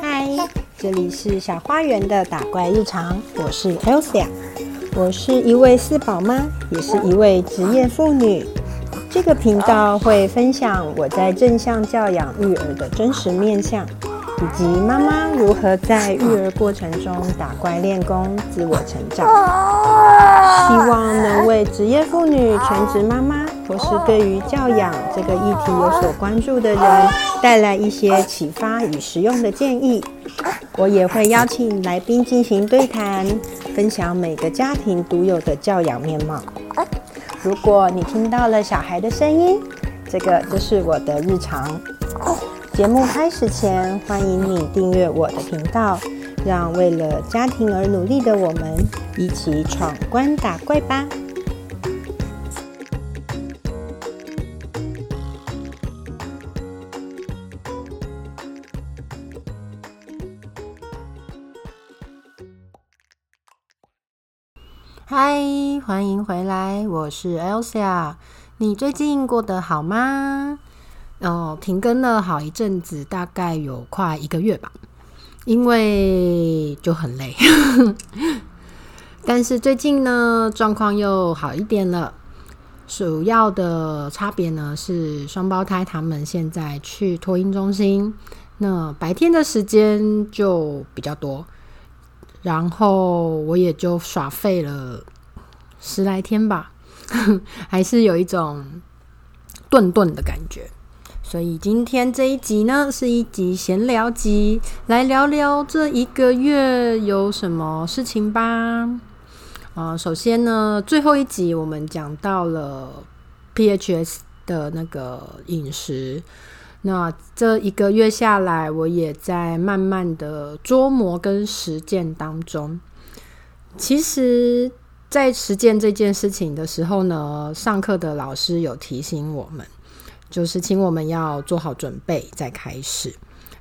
嗨，这里是小花园的打怪日常，我是 Elsa，我是一位四宝妈，也是一位职业妇女。这个频道会分享我在正向教养育儿的真实面相，以及妈妈如何在育儿过程中打怪练功、自我成长。希望能为职业妇女、全职妈妈，或是对于教养这个议题有所关注的人，带来一些启发与实用的建议。我也会邀请来宾进行对谈，分享每个家庭独有的教养面貌。如果你听到了小孩的声音，这个就是我的日常。节目开始前，欢迎你订阅我的频道，让为了家庭而努力的我们一起闯关打怪吧！嗨，欢迎回来，我是 Elsa。你最近过得好吗？哦，停更了好一阵子，大概有快一个月吧，因为就很累。但是最近呢，状况又好一点了。主要的差别呢是，双胞胎他们现在去托婴中心，那白天的时间就比较多。然后我也就耍废了十来天吧，还是有一种顿顿的感觉。所以今天这一集呢，是一集闲聊集，来聊聊这一个月有什么事情吧。啊，首先呢，最后一集我们讲到了 PHS 的那个饮食。那这一个月下来，我也在慢慢的琢磨跟实践当中。其实，在实践这件事情的时候呢，上课的老师有提醒我们，就是请我们要做好准备再开始，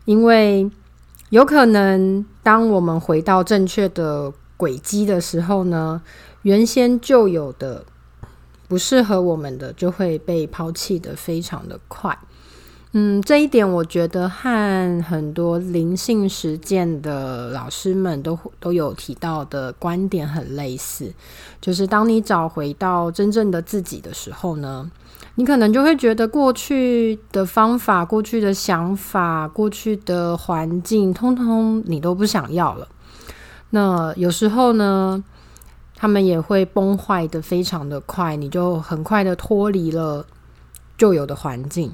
因为有可能当我们回到正确的轨迹的时候呢，原先就有的不适合我们的，就会被抛弃的非常的快。嗯，这一点我觉得和很多灵性实践的老师们都都有提到的观点很类似，就是当你找回到真正的自己的时候呢，你可能就会觉得过去的方法、过去的想法、过去的环境，通通你都不想要了。那有时候呢，他们也会崩坏的非常的快，你就很快的脱离了旧有的环境。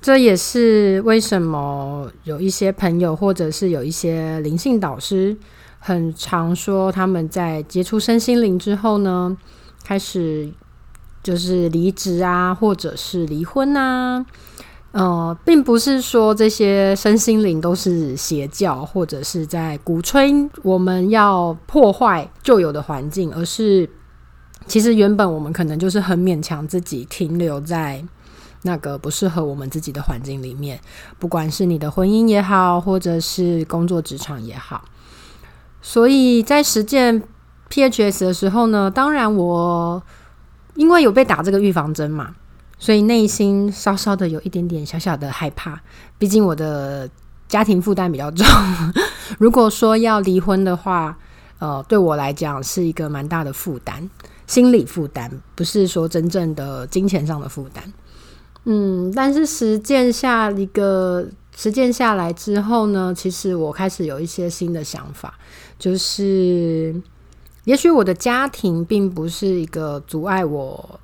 这也是为什么有一些朋友，或者是有一些灵性导师，很常说他们在接触身心灵之后呢，开始就是离职啊，或者是离婚啊。呃，并不是说这些身心灵都是邪教，或者是在鼓吹我们要破坏旧有的环境，而是其实原本我们可能就是很勉强自己停留在。那个不适合我们自己的环境里面，不管是你的婚姻也好，或者是工作职场也好，所以在实践 PHS 的时候呢，当然我因为有被打这个预防针嘛，所以内心稍稍的有一点点小小的害怕。毕竟我的家庭负担比较重，如果说要离婚的话，呃，对我来讲是一个蛮大的负担，心理负担，不是说真正的金钱上的负担。嗯，但是实践下一个实践下来之后呢，其实我开始有一些新的想法，就是也许我的家庭并不是一个阻碍我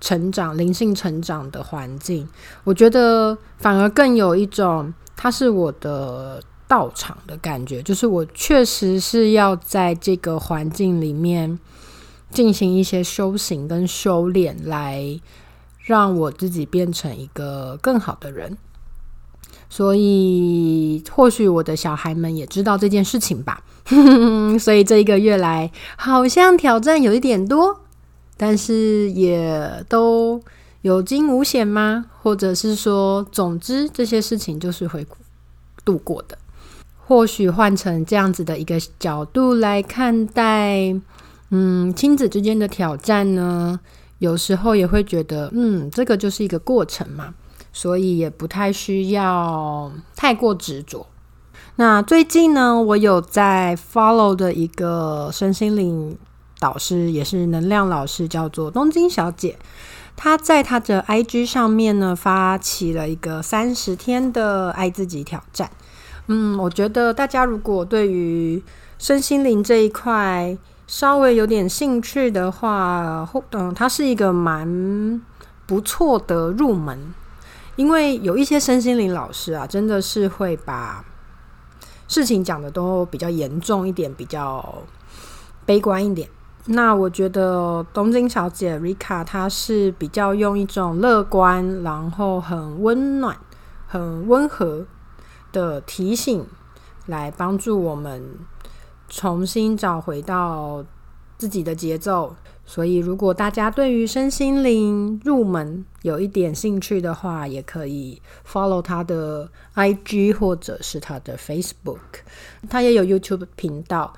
成长、灵性成长的环境，我觉得反而更有一种它是我的道场的感觉，就是我确实是要在这个环境里面进行一些修行跟修炼来。让我自己变成一个更好的人，所以或许我的小孩们也知道这件事情吧。所以这一个月来，好像挑战有一点多，但是也都有惊无险吗？或者是说，总之这些事情就是会度过的。或许换成这样子的一个角度来看待，嗯，亲子之间的挑战呢？有时候也会觉得，嗯，这个就是一个过程嘛，所以也不太需要太过执着。那最近呢，我有在 follow 的一个身心灵导师，也是能量老师，叫做东京小姐。她在她的 IG 上面呢，发起了一个三十天的爱自己挑战。嗯，我觉得大家如果对于身心灵这一块稍微有点兴趣的话，或嗯，它是一个蛮不错的入门，因为有一些身心灵老师啊，真的是会把事情讲的都比较严重一点，比较悲观一点。那我觉得东京小姐 Rika 她是比较用一种乐观，然后很温暖、很温和的提醒来帮助我们重新找回到自己的节奏。所以，如果大家对于身心灵入门有一点兴趣的话，也可以 follow 他的 IG 或者是他的 Facebook，他也有 YouTube 频道。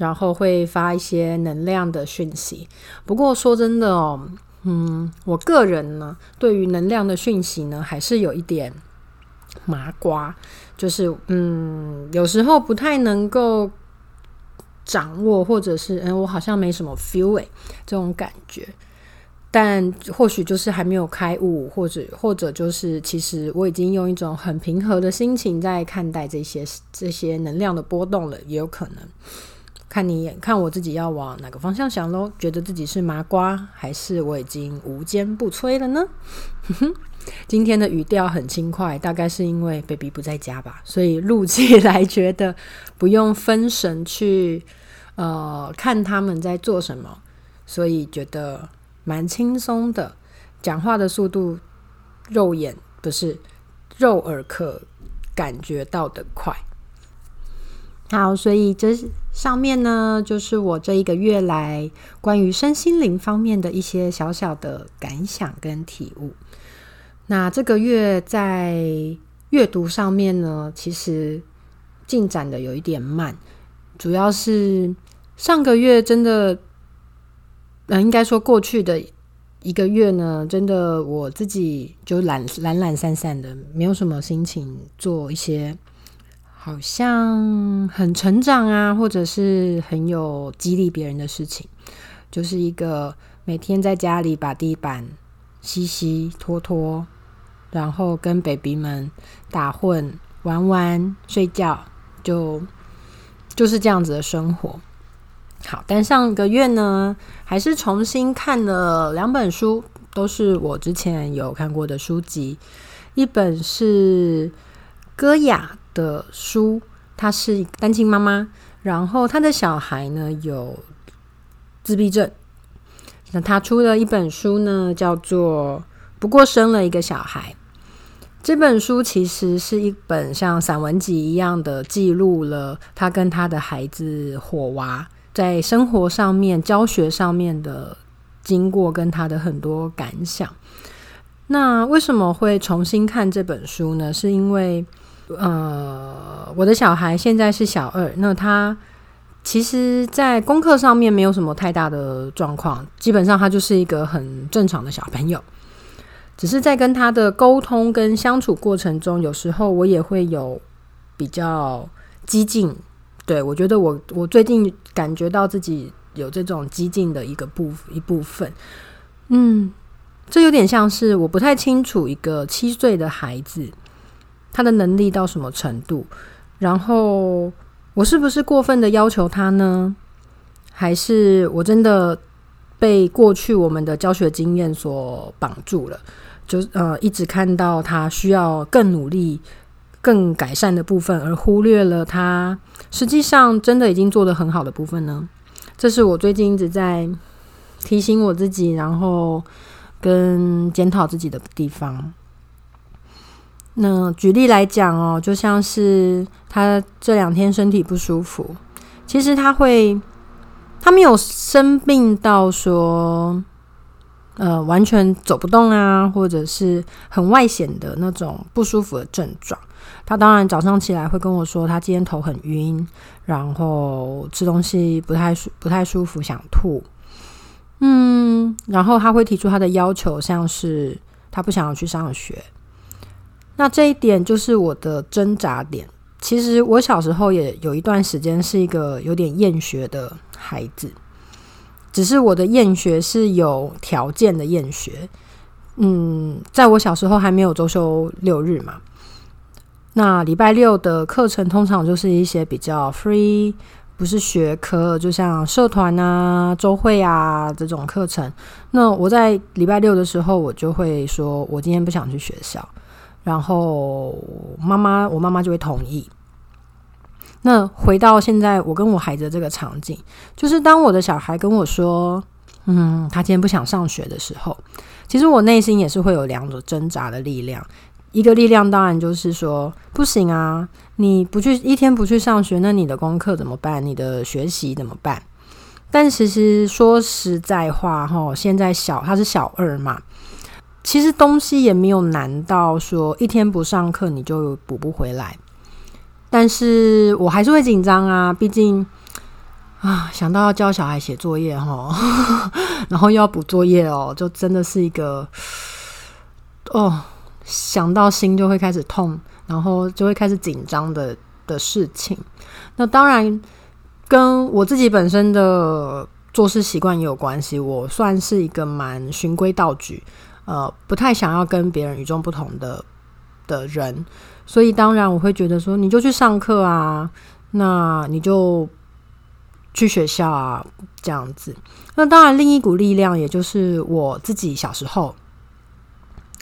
然后会发一些能量的讯息。不过说真的哦，嗯，我个人呢，对于能量的讯息呢，还是有一点麻瓜，就是嗯，有时候不太能够掌握，或者是嗯，我好像没什么 feel 诶，这种感觉。但或许就是还没有开悟，或者或者就是其实我已经用一种很平和的心情在看待这些这些能量的波动了，也有可能。看你眼看我自己要往哪个方向想喽？觉得自己是麻瓜，还是我已经无坚不摧了呢？哼 哼今天的语调很轻快，大概是因为 baby 不在家吧，所以录起来觉得不用分神去呃看他们在做什么，所以觉得蛮轻松的。讲话的速度，肉眼不是肉耳可感觉到的快。好，所以这上面呢，就是我这一个月来关于身心灵方面的一些小小的感想跟体悟。那这个月在阅读上面呢，其实进展的有一点慢，主要是上个月真的，呃，应该说过去的一个月呢，真的我自己就懒懒懒散散的，没有什么心情做一些。好像很成长啊，或者是很有激励别人的事情，就是一个每天在家里把地板吸吸拖拖，然后跟 baby 们打混玩玩睡觉，就就是这样子的生活。好，但上个月呢，还是重新看了两本书，都是我之前有看过的书籍，一本是歌雅。的书，她是单亲妈妈，然后她的小孩呢有自闭症。那她出了一本书呢，叫做《不过生了一个小孩》。这本书其实是一本像散文集一样的，记录了她跟她的孩子火娃在生活上面、教学上面的经过，跟她的很多感想。那为什么会重新看这本书呢？是因为。呃，我的小孩现在是小二，那他其实，在功课上面没有什么太大的状况，基本上他就是一个很正常的小朋友。只是在跟他的沟通跟相处过程中，有时候我也会有比较激进。对我觉得，我我最近感觉到自己有这种激进的一个部一部分。嗯，这有点像是我不太清楚一个七岁的孩子。他的能力到什么程度？然后我是不是过分的要求他呢？还是我真的被过去我们的教学经验所绑住了？就呃，一直看到他需要更努力、更改善的部分，而忽略了他实际上真的已经做得很好的部分呢？这是我最近一直在提醒我自己，然后跟检讨自己的地方。那举例来讲哦，就像是他这两天身体不舒服，其实他会，他没有生病到说，呃，完全走不动啊，或者是很外显的那种不舒服的症状。他当然早上起来会跟我说，他今天头很晕，然后吃东西不太舒不太舒服，想吐。嗯，然后他会提出他的要求，像是他不想要去上学。那这一点就是我的挣扎点。其实我小时候也有一段时间是一个有点厌学的孩子，只是我的厌学是有条件的厌学。嗯，在我小时候还没有周休六日嘛，那礼拜六的课程通常就是一些比较 free。不是学科，就像社团啊、周会啊这种课程。那我在礼拜六的时候，我就会说，我今天不想去学校，然后妈妈，我妈妈就会同意。那回到现在，我跟我孩子的这个场景，就是当我的小孩跟我说，嗯，他今天不想上学的时候，其实我内心也是会有两种挣扎的力量。一个力量当然就是说，不行啊！你不去一天不去上学，那你的功课怎么办？你的学习怎么办？但其实说实在话，哈，现在小他是小二嘛，其实东西也没有难到说一天不上课你就补不回来。但是我还是会紧张啊，毕竟啊，想到要教小孩写作业哈，然后又要补作业哦，就真的是一个哦。想到心就会开始痛，然后就会开始紧张的的事情。那当然跟我自己本身的做事习惯也有关系。我算是一个蛮循规蹈矩，呃，不太想要跟别人与众不同的的人。所以当然我会觉得说，你就去上课啊，那你就去学校啊，这样子。那当然，另一股力量，也就是我自己小时候。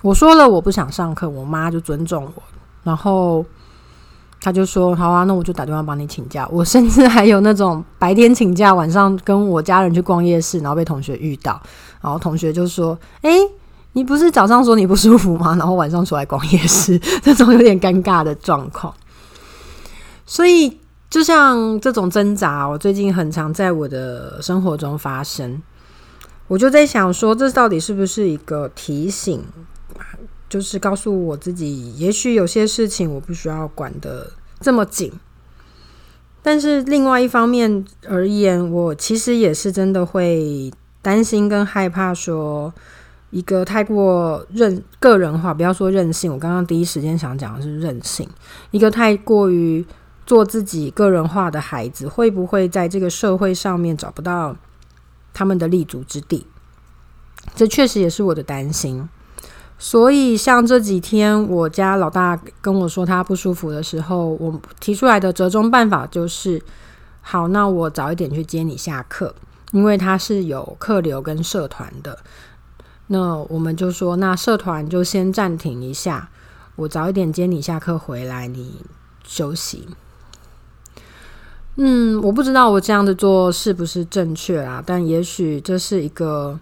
我说了我不想上课，我妈就尊重我，然后他就说好啊，那我就打电话帮你请假。我甚至还有那种白天请假，晚上跟我家人去逛夜市，然后被同学遇到，然后同学就说：“哎，你不是早上说你不舒服吗？然后晚上出来逛夜市，这种有点尴尬的状况。”所以就像这种挣扎，我最近很常在我的生活中发生。我就在想说，这到底是不是一个提醒？就是告诉我自己，也许有些事情我不需要管的这么紧，但是另外一方面而言，我其实也是真的会担心跟害怕，说一个太过任个人化，不要说任性，我刚刚第一时间想讲的是任性，一个太过于做自己个人化的孩子，会不会在这个社会上面找不到他们的立足之地？这确实也是我的担心。所以，像这几天我家老大跟我说他不舒服的时候，我提出来的折中办法就是：好，那我早一点去接你下课，因为他是有客流跟社团的。那我们就说，那社团就先暂停一下，我早一点接你下课回来，你休息。嗯，我不知道我这样的做是不是正确啊？但也许这是一个。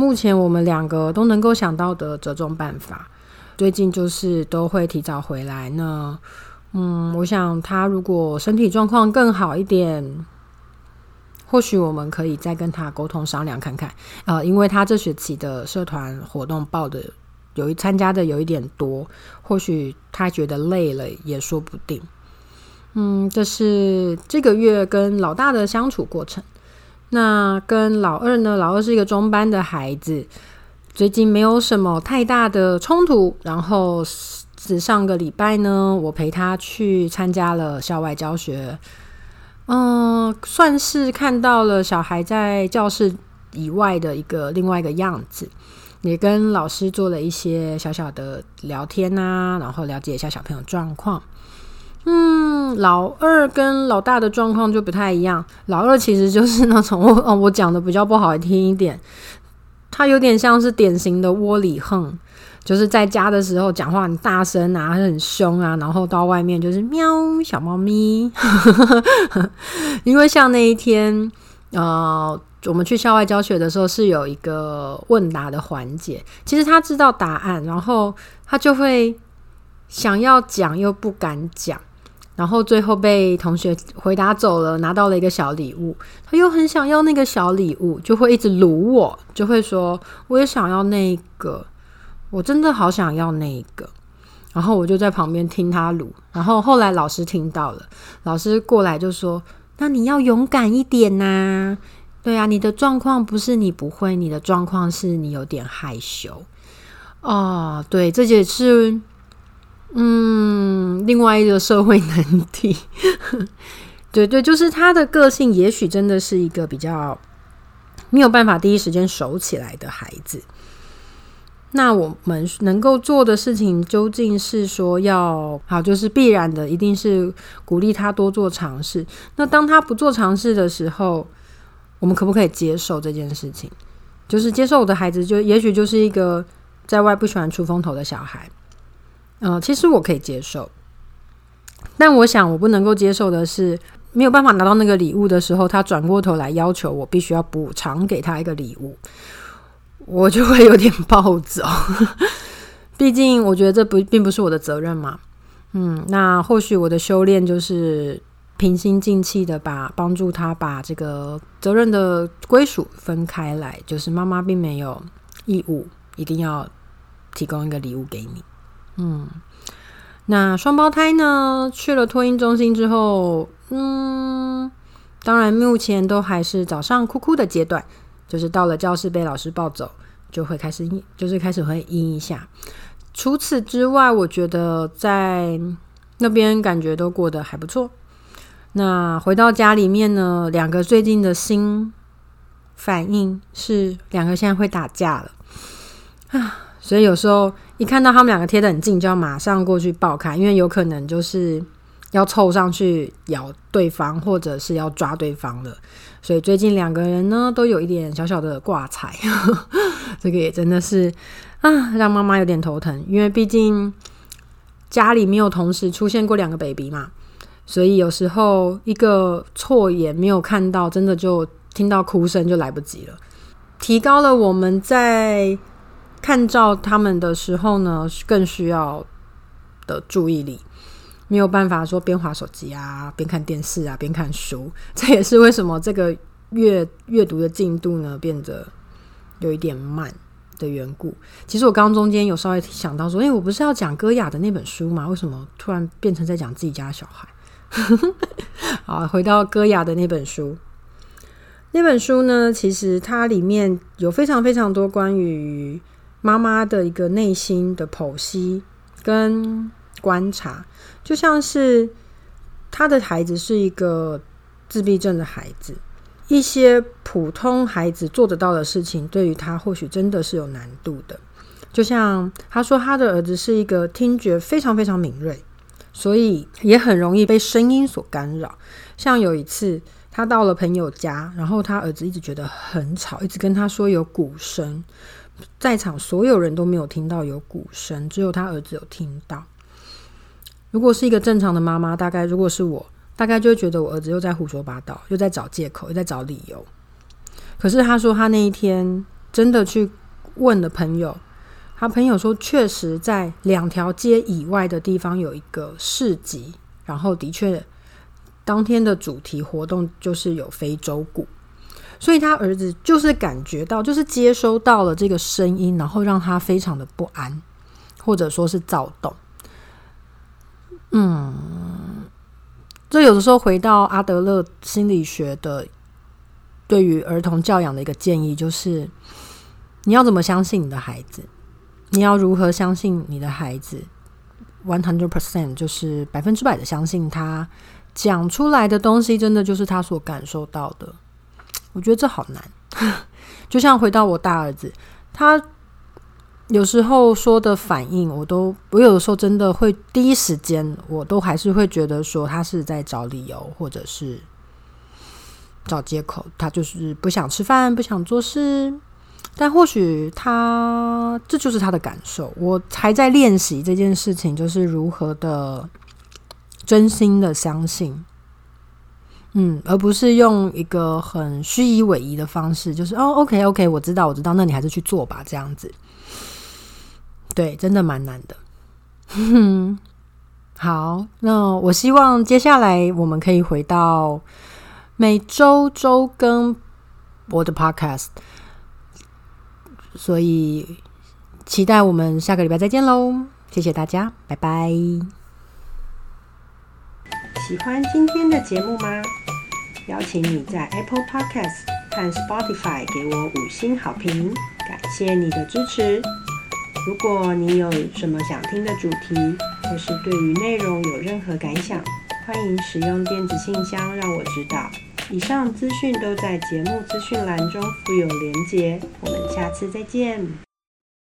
目前我们两个都能够想到的折中办法，最近就是都会提早回来。那，嗯，我想他如果身体状况更好一点，或许我们可以再跟他沟通商量看看。呃，因为他这学期的社团活动报的有一参加的有一点多，或许他觉得累了也说不定。嗯，这是这个月跟老大的相处过程。那跟老二呢？老二是一个中班的孩子，最近没有什么太大的冲突。然后只上个礼拜呢，我陪他去参加了校外教学，嗯，算是看到了小孩在教室以外的一个另外一个样子，也跟老师做了一些小小的聊天啊，然后了解一下小朋友状况。嗯，老二跟老大的状况就不太一样。老二其实就是那种，哦，我讲的比较不好听一点，他有点像是典型的窝里横，就是在家的时候讲话很大声啊，很凶啊，然后到外面就是喵小猫咪。因为像那一天，呃，我们去校外教学的时候是有一个问答的环节，其实他知道答案，然后他就会想要讲又不敢讲。然后最后被同学回答走了，拿到了一个小礼物。他又很想要那个小礼物，就会一直撸我，就会说我也想要那个，我真的好想要那个。然后我就在旁边听他撸。然后后来老师听到了，老师过来就说：“那你要勇敢一点呐，对啊，你的状况不是你不会，你的状况是你有点害羞。哦，对，这也是嗯另外一个社会难题。对对，就是他的个性，也许真的是一个比较没有办法第一时间熟起来的孩子。那我们能够做的事情，究竟是说要好，就是必然的，一定是鼓励他多做尝试。那当他不做尝试的时候，我们可不可以接受这件事情？就是接受我的孩子，就也许就是一个在外不喜欢出风头的小孩。嗯，其实我可以接受，但我想我不能够接受的是。没有办法拿到那个礼物的时候，他转过头来要求我必须要补偿给他一个礼物，我就会有点暴走。毕竟我觉得这不并不是我的责任嘛。嗯，那或许我的修炼就是平心静气的把帮助他把这个责任的归属分开来，就是妈妈并没有义务一定要提供一个礼物给你。嗯。那双胞胎呢？去了托婴中心之后，嗯，当然目前都还是早上哭哭的阶段，就是到了教室被老师抱走，就会开始就是开始会阴一下。除此之外，我觉得在那边感觉都过得还不错。那回到家里面呢，两个最近的新反应是两个现在会打架了啊。所以有时候一看到他们两个贴得很近，就要马上过去抱开，因为有可能就是要凑上去咬对方，或者是要抓对方了。所以最近两个人呢都有一点小小的挂彩，这个也真的是啊，让妈妈有点头疼。因为毕竟家里没有同时出现过两个 baby 嘛，所以有时候一个错眼没有看到，真的就听到哭声就来不及了，提高了我们在。看照他们的时候呢，更需要的注意力，没有办法说边划手机啊，边看电视啊，边看书。这也是为什么这个阅阅读的进度呢变得有一点慢的缘故。其实我刚刚中间有稍微想到说，哎，我不是要讲歌雅的那本书吗？为什么突然变成在讲自己家的小孩？好，回到歌雅的那本书。那本书呢，其实它里面有非常非常多关于。妈妈的一个内心的剖析跟观察，就像是他的孩子是一个自闭症的孩子，一些普通孩子做得到的事情，对于他或许真的是有难度的。就像他说，他的儿子是一个听觉非常非常敏锐，所以也很容易被声音所干扰。像有一次，他到了朋友家，然后他儿子一直觉得很吵，一直跟他说有鼓声。在场所有人都没有听到有鼓声，只有他儿子有听到。如果是一个正常的妈妈，大概如果是我，大概就会觉得我儿子又在胡说八道，又在找借口，又在找理由。可是他说他那一天真的去问了朋友，他朋友说确实在两条街以外的地方有一个市集，然后的确当天的主题活动就是有非洲鼓。所以他儿子就是感觉到，就是接收到了这个声音，然后让他非常的不安，或者说是躁动。嗯，这有的时候回到阿德勒心理学的对于儿童教养的一个建议，就是你要怎么相信你的孩子？你要如何相信你的孩子？One hundred percent，就是百分之百的相信他讲出来的东西，真的就是他所感受到的。我觉得这好难，就像回到我大儿子，他有时候说的反应，我都我有的时候真的会第一时间，我都还是会觉得说他是在找理由，或者是找借口，他就是不想吃饭，不想做事。但或许他这就是他的感受，我还在练习这件事情，就是如何的真心的相信。嗯，而不是用一个很虚以委蛇的方式，就是哦，OK OK，我知道我知道，那你还是去做吧，这样子。对，真的蛮难的。哼 好，那我希望接下来我们可以回到每周周更我的 Podcast，所以期待我们下个礼拜再见喽！谢谢大家，拜拜。喜欢今天的节目吗？邀请你在 Apple Podcast 和 Spotify 给我五星好评，感谢你的支持。如果你有什么想听的主题，或是对于内容有任何感想，欢迎使用电子信箱让我知道。以上资讯都在节目资讯栏中附有连结，我们下次再见。